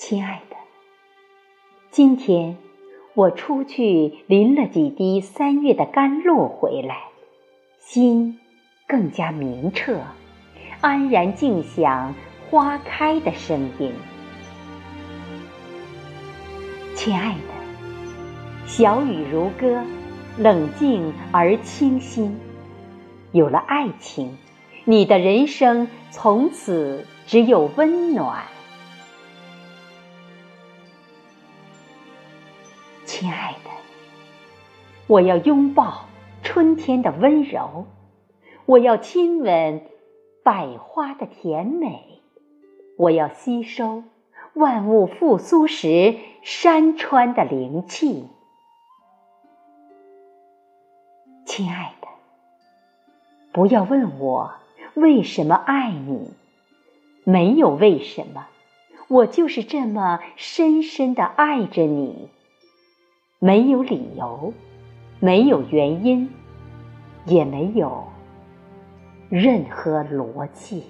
亲爱的，今天我出去淋了几滴三月的甘露回来，心更加明澈，安然静享花开的声音。亲爱的，小雨如歌，冷静而清新。有了爱情，你的人生从此只有温暖。亲爱的，我要拥抱春天的温柔，我要亲吻百花的甜美，我要吸收万物复苏时山川的灵气。亲爱的，不要问我为什么爱你，没有为什么，我就是这么深深的爱着你。没有理由，没有原因，也没有任何逻辑。